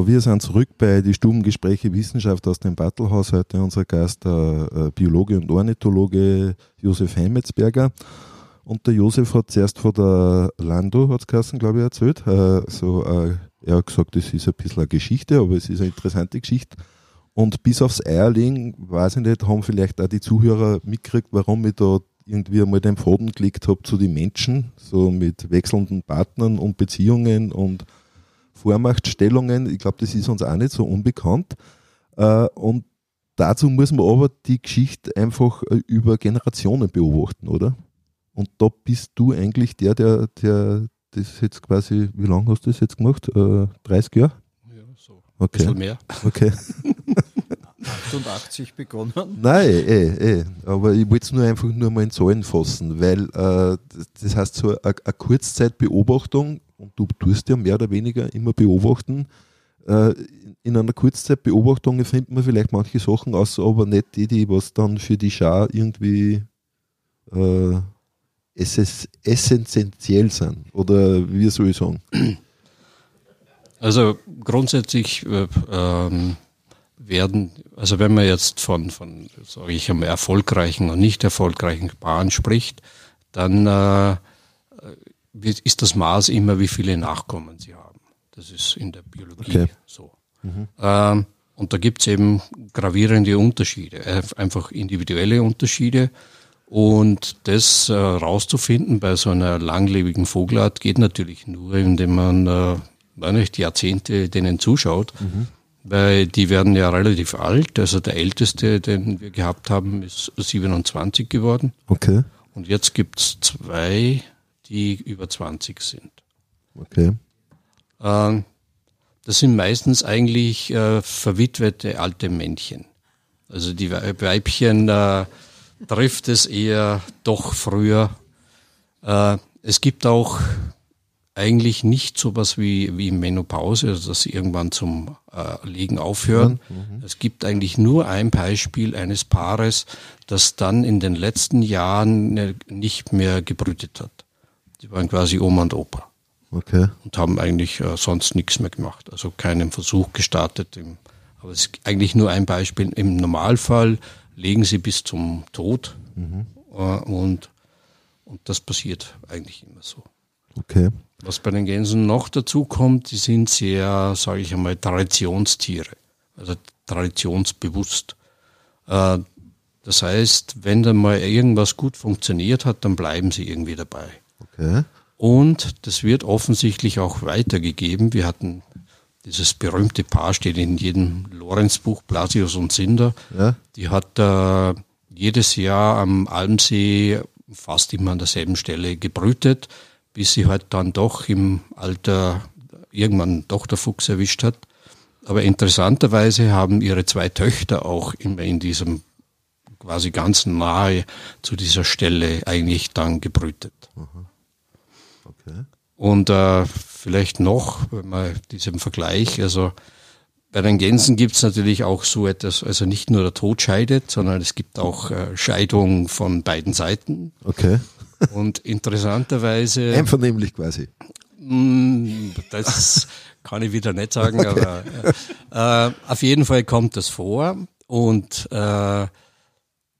Wir sind zurück bei die Stubengespräche Wissenschaft aus dem Battlehaus. Heute unser Gast, der äh, Biologe und Ornithologe Josef Heimetzberger. Und der Josef hat zuerst von der Lando, hat es glaube ich, erzählt. Äh, so, äh, er hat gesagt, das ist ein bisschen eine Geschichte, aber es ist eine interessante Geschichte. Und bis aufs Eierling, weiß ich nicht, haben vielleicht auch die Zuhörer mitgekriegt, warum ich da irgendwie einmal den Faden gelegt habe zu den Menschen, so mit wechselnden Partnern und Beziehungen und Vormachtstellungen. Ich glaube, das ist uns auch nicht so unbekannt. Äh, und dazu muss man aber die Geschichte einfach äh, über Generationen beobachten, oder? Und da bist du eigentlich der, der, der das jetzt quasi, wie lange hast du das jetzt gemacht? Äh, 30 Jahre? Ja, so. Ein Okay. bisschen mehr. Okay. 88 begonnen. Nein, eh, eh. Aber ich wollte es nur einfach nur mal in Zahlen fassen, weil äh, das- heißt so eine, eine Kurzzeitbeobachtung, und du tust ja mehr oder weniger immer beobachten. Äh, in einer Kurzzeitbeobachtung findet man vielleicht manche Sachen aus, aber nicht die, die was dann für die Schau irgendwie äh, essentiell sind. Oder wie soll ich sagen? Also grundsätzlich äh, ähm, werden, also wenn man jetzt von, von sage ich einmal, erfolgreichen und nicht erfolgreichen Paaren spricht, dann äh, ist das Maß immer, wie viele Nachkommen sie haben. Das ist in der Biologie Okay. so. Ähm, und da gibt es eben gravierende Unterschiede, äh, einfach individuelle Unterschiede. Und das äh, rauszufinden bei so einer langlebigen Vogelart geht natürlich nur, indem man äh, weiß nicht, Jahrzehnte denen zuschaut, weil die werden ja relativ alt. Also der älteste, den wir gehabt haben, ist 27 geworden. Okay. Und jetzt gibt's zwei, die über 20 sind. Okay. Ähm, das sind meistens eigentlich äh, verwitwete alte Männchen. Also die Wei- Weibchen äh, trifft es eher doch früher. Äh, es gibt auch eigentlich nicht sowas wie, wie Menopause, also dass sie irgendwann zum äh, Legen aufhören. Es gibt eigentlich nur ein Beispiel eines Paares, das dann in den letzten Jahren äh, nicht mehr gebrütet hat. Die waren quasi Oma und Opa Okay. und haben eigentlich äh, sonst nichts mehr gemacht. Also keinen Versuch gestartet. Im, aber es ist eigentlich nur ein Beispiel. Im Normalfall legen sie bis zum Tod äh, und, und das passiert eigentlich immer so. Okay. Was bei den Gänsen noch dazu kommt, die sind sehr, sage ich einmal, Traditionstiere, also traditionsbewusst. Äh, das heißt, wenn dann mal irgendwas gut funktioniert hat, dann bleiben sie irgendwie dabei. Okay. Und das wird offensichtlich auch weitergegeben. Wir hatten dieses berühmte Paar, steht in jedem Lorenzbuch, Blasius und Sinder. Ja. Die hat äh, jedes Jahr am Almsee fast immer an derselben Stelle gebrütet, bis sie halt dann doch im Alter irgendwann doch der Fuchs erwischt hat. Aber interessanterweise haben ihre zwei Töchter auch immer in diesem quasi ganz nahe zu dieser Stelle eigentlich dann gebrütet. Okay. Und äh, vielleicht noch, wenn man diesem Vergleich, also bei den Gänsen gibt es natürlich auch so etwas, also nicht nur der Tod scheidet, sondern es gibt auch äh, Scheidung von beiden Seiten. Okay. Und interessanterweise, Einvernehmlich quasi. mh, das kann ich wieder nicht sagen, aber äh, auf jeden Fall kommt das vor. Und äh,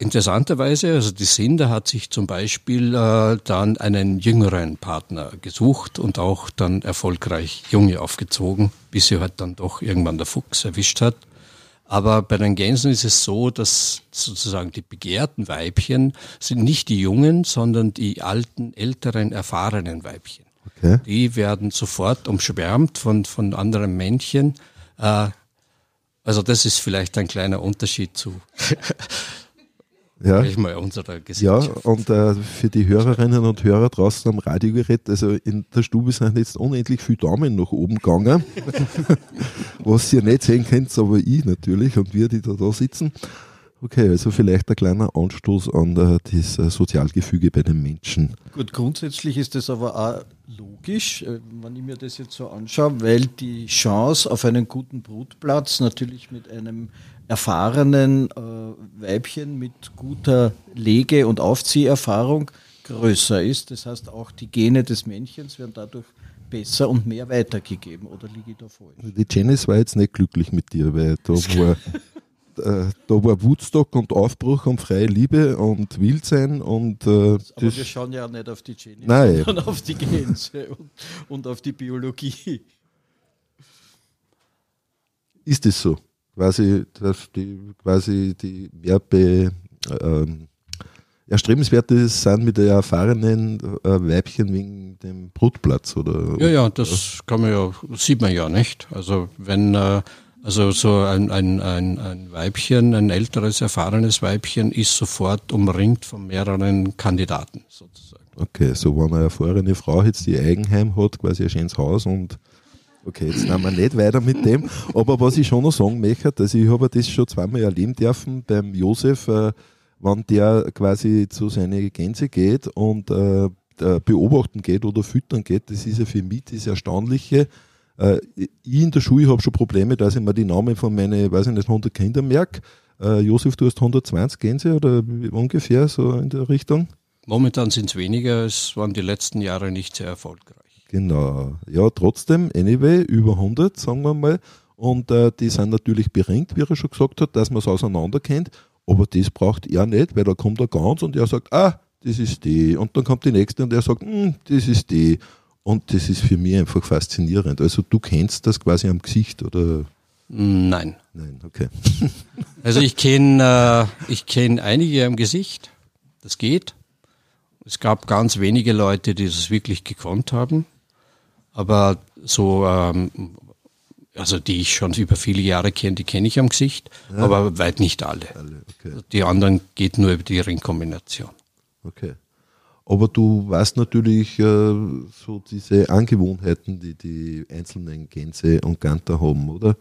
Interessanterweise, also die Sinder hat sich zum Beispiel äh, dann einen jüngeren Partner gesucht und auch dann erfolgreich Junge aufgezogen, bis sie halt dann doch irgendwann der Fuchs erwischt hat. Aber bei den Gänsen ist es so, dass sozusagen die begehrten Weibchen sind nicht die jungen, sondern die alten, älteren, erfahrenen Weibchen. Okay. Die werden sofort umschwärmt von, von anderen Männchen. Äh, also das ist vielleicht ein kleiner Unterschied zu Ja. mal, unserer Ja, und äh, für die Hörerinnen und Hörer draußen am Radiogerät, also in der Stube sind jetzt unendlich viele Daumen nach oben gegangen, was ihr nicht sehen könnt, aber ich natürlich und wir, die da, da sitzen. Okay, also vielleicht ein kleiner Anstoß an äh, das äh, Sozialgefüge bei den Menschen. Gut, grundsätzlich ist das aber auch logisch, äh, wenn ich mir das jetzt so anschaue, weil die Chance auf einen guten Brutplatz natürlich mit einem erfahrenen äh, Weibchen mit guter Lege- und Aufzieherfahrung größer ist. Das heißt, auch die Gene des Männchens werden dadurch besser und mehr weitergegeben. Oder liege ich da falsch? Die Janice war jetzt nicht glücklich mit dir, weil da war, äh, da war Woodstock und Aufbruch und freie Liebe und Wildsein und äh, Aber wir schauen ja nicht auf die Gene, Nein. sondern auf die Gänse und, und auf die Biologie. ist es so. Quasi, dass die, quasi die mehr be, ähm, erstrebenswerte sind mit der erfahrenen äh, Weibchen wegen dem Brutplatz oder Ja, ja, das kann man ja, sieht man ja nicht. Also wenn, äh, also so ein, ein, ein, ein Weibchen, ein älteres, erfahrenes Weibchen ist sofort umringt von mehreren Kandidaten sozusagen. Okay, so wenn eine erfahrene Frau jetzt ihr Eigenheim hat, quasi ein schönes Haus und okay, jetzt nehmen wir nicht weiter mit dem. Aber was ich schon noch sagen möchte, also ich habe das schon zweimal erleben dürfen beim Josef, äh, wenn der quasi zu seinen Gänse geht und äh, beobachten geht oder füttern geht, das ist ja für mich das Erstaunliche. Äh, ich in der Schule habe schon Probleme, dass ich mir die Namen von meinen, weiß ich nicht, 100 Kindern merke. Äh, Josef, du hast 120 Gänse oder ungefähr so in der Richtung? Momentan sind es weniger, es waren die letzten Jahre nicht sehr erfolgreich. Genau. Ja, trotzdem, anyway, über 100, sagen wir mal. Und äh, die sind natürlich beringt, wie er schon gesagt hat, dass man es auseinander kennt. Aber das braucht er nicht, weil da kommt er ganz und er sagt, ah, das ist die. Und dann kommt die nächste und er sagt, hm, das ist die. Und das ist für mich einfach faszinierend. Also du kennst das quasi am Gesicht oder? Nein. Nein, okay. also ich kenne äh, ich kenn einige am Gesicht. Das geht. Es gab ganz wenige Leute, die das wirklich gekonnt haben. Aber so, ähm, also die ich schon über viele Jahre kenne, die kenne ich am Gesicht, ja. aber weit nicht alle. alle okay. Die anderen geht nur über die Ringkombination. Okay. Aber du weißt natürlich äh, so diese Angewohnheiten, die die einzelnen Gänse und Ganter haben, oder?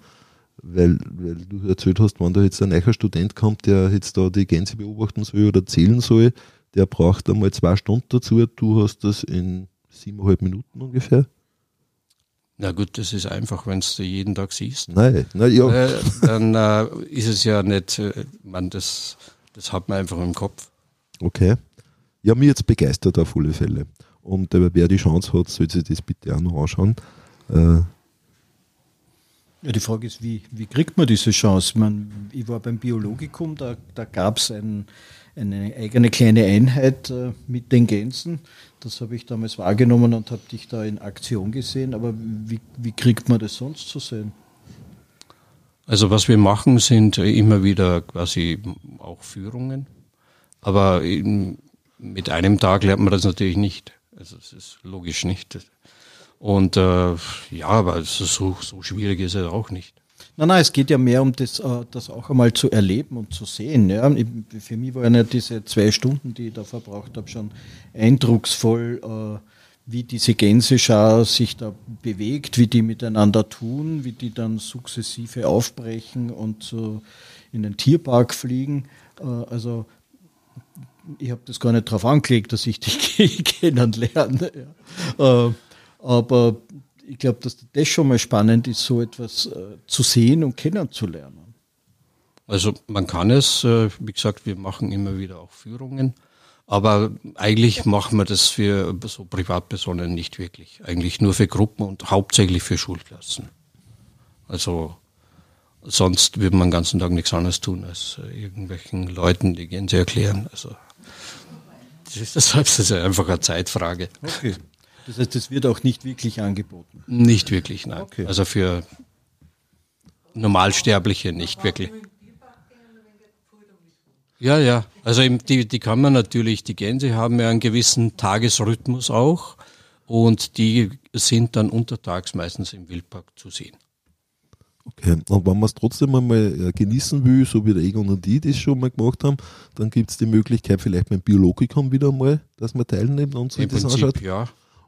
Weil, weil du erzählt hast, wenn da jetzt ein neuer Student kommt, der jetzt da die Gänse beobachten soll oder zählen soll, der braucht einmal zwei Stunden dazu. Du hast das in siebeneinhalb Minuten ungefähr. Na gut, das ist einfach, wenn du jeden Tag siehst. Nein, na ja. Äh, dann äh, ist es ja nicht, äh, man, das, das hat man einfach im Kopf. Okay. Ja, mir jetzt begeistert auf alle Fälle. Und äh, wer die Chance hat, soll sich das bitte auch noch anschauen. Äh, ja, die Frage ist, wie, wie kriegt man diese Chance? Man, ich war beim Biologikum, da, da gab es ein, eine eigene kleine Einheit äh, mit den Gänsen. Das habe ich damals wahrgenommen und habe dich da in Aktion gesehen. Aber wie, wie kriegt man das sonst zu sehen? Also was wir machen, sind immer wieder quasi auch Führungen. Aber in, mit einem Tag lernt man das natürlich nicht. Also es ist logisch nicht. Und äh, ja, aber so, so schwierig ist es auch nicht. Nein, nein, es geht ja mehr um das, äh, das auch einmal zu erleben und zu sehen. Ja. Für mich waren ja diese zwei Stunden, die ich da verbraucht habe, schon eindrucksvoll, äh, wie diese Gänseschar sich da bewegt, wie die miteinander tun, wie die dann sukzessive aufbrechen und in den Tierpark fliegen. Äh, also ich habe das gar nicht darauf angelegt, dass ich dich kennenlerne. Ja. Aber ich glaube, dass das schon mal spannend ist, so etwas äh, zu sehen und kennenzulernen. Also man kann es, äh, wie gesagt, wir machen immer wieder auch Führungen, aber eigentlich machen wir das für so Privatpersonen nicht wirklich. Eigentlich nur für Gruppen und hauptsächlich für Schulklassen. Also sonst würde man den ganzen Tag nichts anderes tun, als äh, irgendwelchen Leuten die Gänse erklären. Also deshalb ist das einfach eine Zeitfrage. Okay. Das heißt, es wird auch nicht wirklich angeboten? Nicht wirklich, nein. Okay. Also für Normalsterbliche nicht wirklich. Ja, ja. Also die, die kann man natürlich, die Gänse haben ja einen gewissen Tagesrhythmus auch und die sind dann untertags meistens im Wildpark zu sehen. Okay, und wenn man es trotzdem einmal äh, genießen will, so wie der Egon und die das schon mal gemacht haben, dann gibt es die Möglichkeit vielleicht beim Biologikum wieder mal, dass man teilnimmt und sich Im das Prinzip, anschaut. Ja,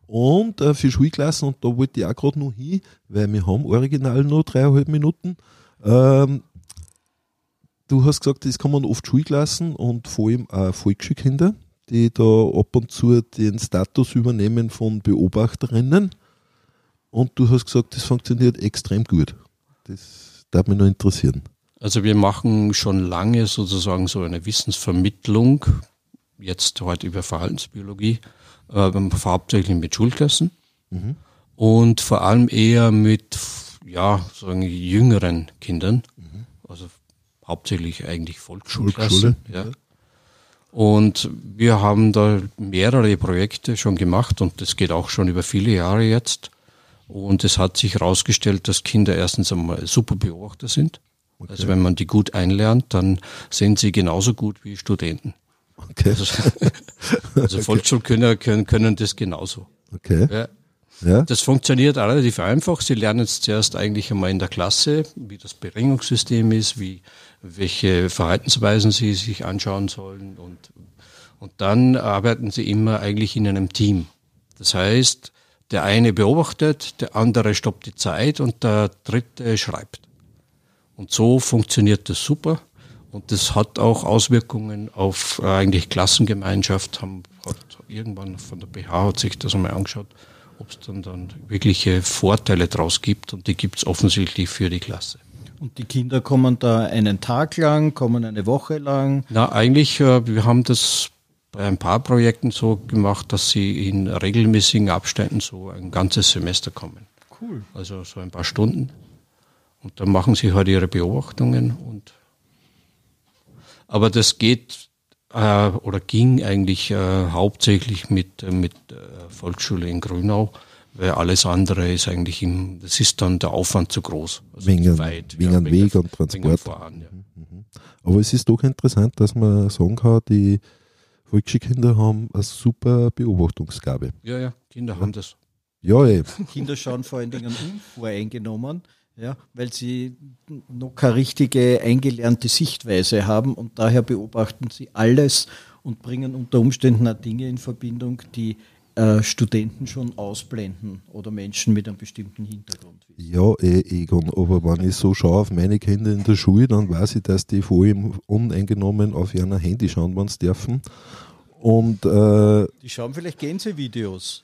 und äh, für Schulklassen, und da wollte ich auch gerade noch hin, weil wir haben original nur dreieinhalb Minuten. Ähm, du hast gesagt, es kommen oft Schulklassen und vor allem auch Volksschulkinder, die da ab und zu den Status übernehmen von Beobachterinnen. Und du hast gesagt, das funktioniert extrem gut. Das darf mich noch interessieren. Also wir machen schon lange sozusagen so eine Wissensvermittlung, jetzt heute über Verhaltensbiologie äh, hauptsächlich mit Schulklassen mhm. und vor allem eher mit ja, sagen jüngeren Kindern, mhm. also hauptsächlich eigentlich Volksschulklassen. Ja. ja. Und wir haben da mehrere Projekte schon gemacht und das geht auch schon über viele Jahre jetzt. Und es hat sich herausgestellt, dass Kinder erstens einmal super Beobachter sind. Okay. Also wenn man die gut einlernt, dann sind sie genauso gut wie Studenten. Okay. Also, also Volksschulkinder können, können das genauso. Okay. Ja. Ja. Das funktioniert relativ einfach. Sie lernen es zuerst eigentlich einmal in der Klasse, wie das Beringungssystem ist, wie, welche Verhaltensweisen sie sich anschauen sollen und, Und dann arbeiten sie immer eigentlich in einem Team. Das heißt, der eine beobachtet, der andere stoppt die Zeit und der dritte schreibt. Und so funktioniert das super. Und das hat auch Auswirkungen auf äh, eigentlich Klassengemeinschaft. Haben, hat irgendwann von der BH hat sich das einmal angeschaut, ob es dann, dann wirkliche Vorteile draus gibt. Und die gibt es offensichtlich für die Klasse. Und die Kinder kommen da einen Tag lang, kommen eine Woche lang? Na, eigentlich, äh, wir haben das bei ein paar Projekten so gemacht, dass sie in regelmäßigen Abständen so ein ganzes Semester kommen. Cool. Also so ein paar Stunden. Und dann machen sie halt ihre Beobachtungen und aber das geht äh, oder ging eigentlich äh, hauptsächlich mit, äh, mit äh, Volksschule in Grünau, weil alles andere ist eigentlich im, das ist dann der Aufwand zu groß. Also wegen, zu weit, wegen ja, Weg und Transport. Fahren, ja. Mhm, mhm. Aber es ist doch interessant, dass man sagen kann, die Volksschulkinder haben eine super Beobachtungsgabe. Ja, ja, Kinder ja. haben das. Ja, ey. Kinder schauen vor allen Dingen unvoreingenommen, ja, weil sie noch keine richtige eingelernte Sichtweise haben und daher beobachten sie alles und bringen unter Umständen auch Dinge in Verbindung, die äh, Studenten schon ausblenden oder Menschen mit einem bestimmten Hintergrund. Ja, eh, Egon, aber wenn ich so schaue auf meine Kinder in der Schule, dann weiß ich, dass die vor allem uneingenommen auf ihren Handy schauen, wenn sie dürfen. Und, äh, die schauen vielleicht Gänsevideos.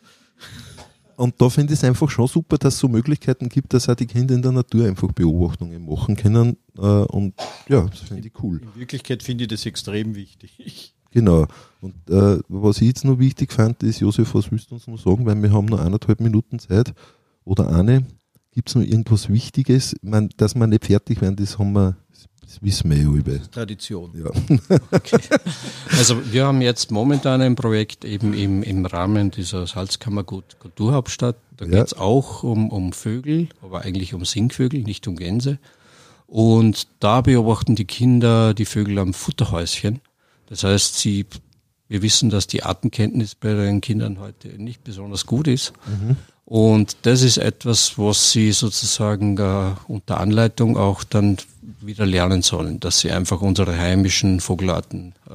Und da finde ich es einfach schon super, dass es so Möglichkeiten gibt, dass auch die Kinder in der Natur einfach Beobachtungen machen können. Äh, und ja, das finde ich cool. In Wirklichkeit finde ich das extrem wichtig. Genau. Und äh, was ich jetzt noch wichtig fand, ist, Josef, was willst du uns noch sagen? Weil wir haben noch eineinhalb Minuten Zeit oder eine. Gibt es noch irgendwas Wichtiges? Ich meine, dass wir nicht fertig werden, das haben wir, das wissen wir ja über. Tradition. Ja. Okay. Also wir haben jetzt momentan ein Projekt eben im, im Rahmen dieser Salzkammergut Kulturhauptstadt. Da ja. geht es auch um, um Vögel, aber eigentlich um Singvögel, nicht um Gänse. Und da beobachten die Kinder die Vögel am Futterhäuschen. Das heißt, sie, wir wissen, dass die Artenkenntnis bei den Kindern heute nicht besonders gut ist. Mhm. Und das ist etwas, was sie sozusagen äh, unter Anleitung auch dann wieder lernen sollen, dass sie einfach unsere heimischen Vogelarten äh,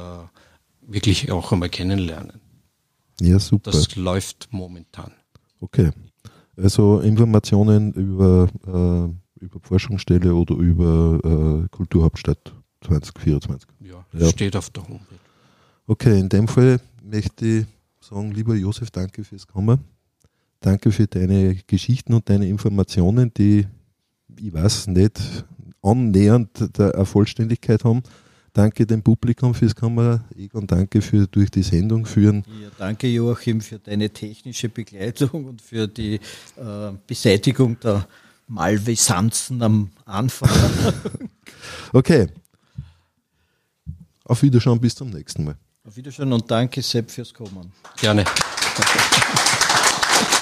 wirklich auch einmal kennenlernen. Ja, super. Das läuft momentan. Okay. Also Informationen über, äh, über Forschungsstelle oder über äh, Kulturhauptstadt 2024. Ja, ja, steht auf der Homepage. Okay, in dem Fall möchte ich sagen, lieber Josef, danke fürs Kommen. Danke für deine Geschichten und deine Informationen, die, ich weiß nicht, annähernd der Vollständigkeit haben. Danke dem Publikum fürs Kommen, Egon, danke für durch die Sendung führen. Ja, danke Joachim für deine technische Begleitung und für die äh, Beseitigung der Malvesanzen am Anfang. okay, auf Wiederschauen, bis zum nächsten Mal. Auf Wiederschauen und danke Sepp fürs Kommen. Gerne.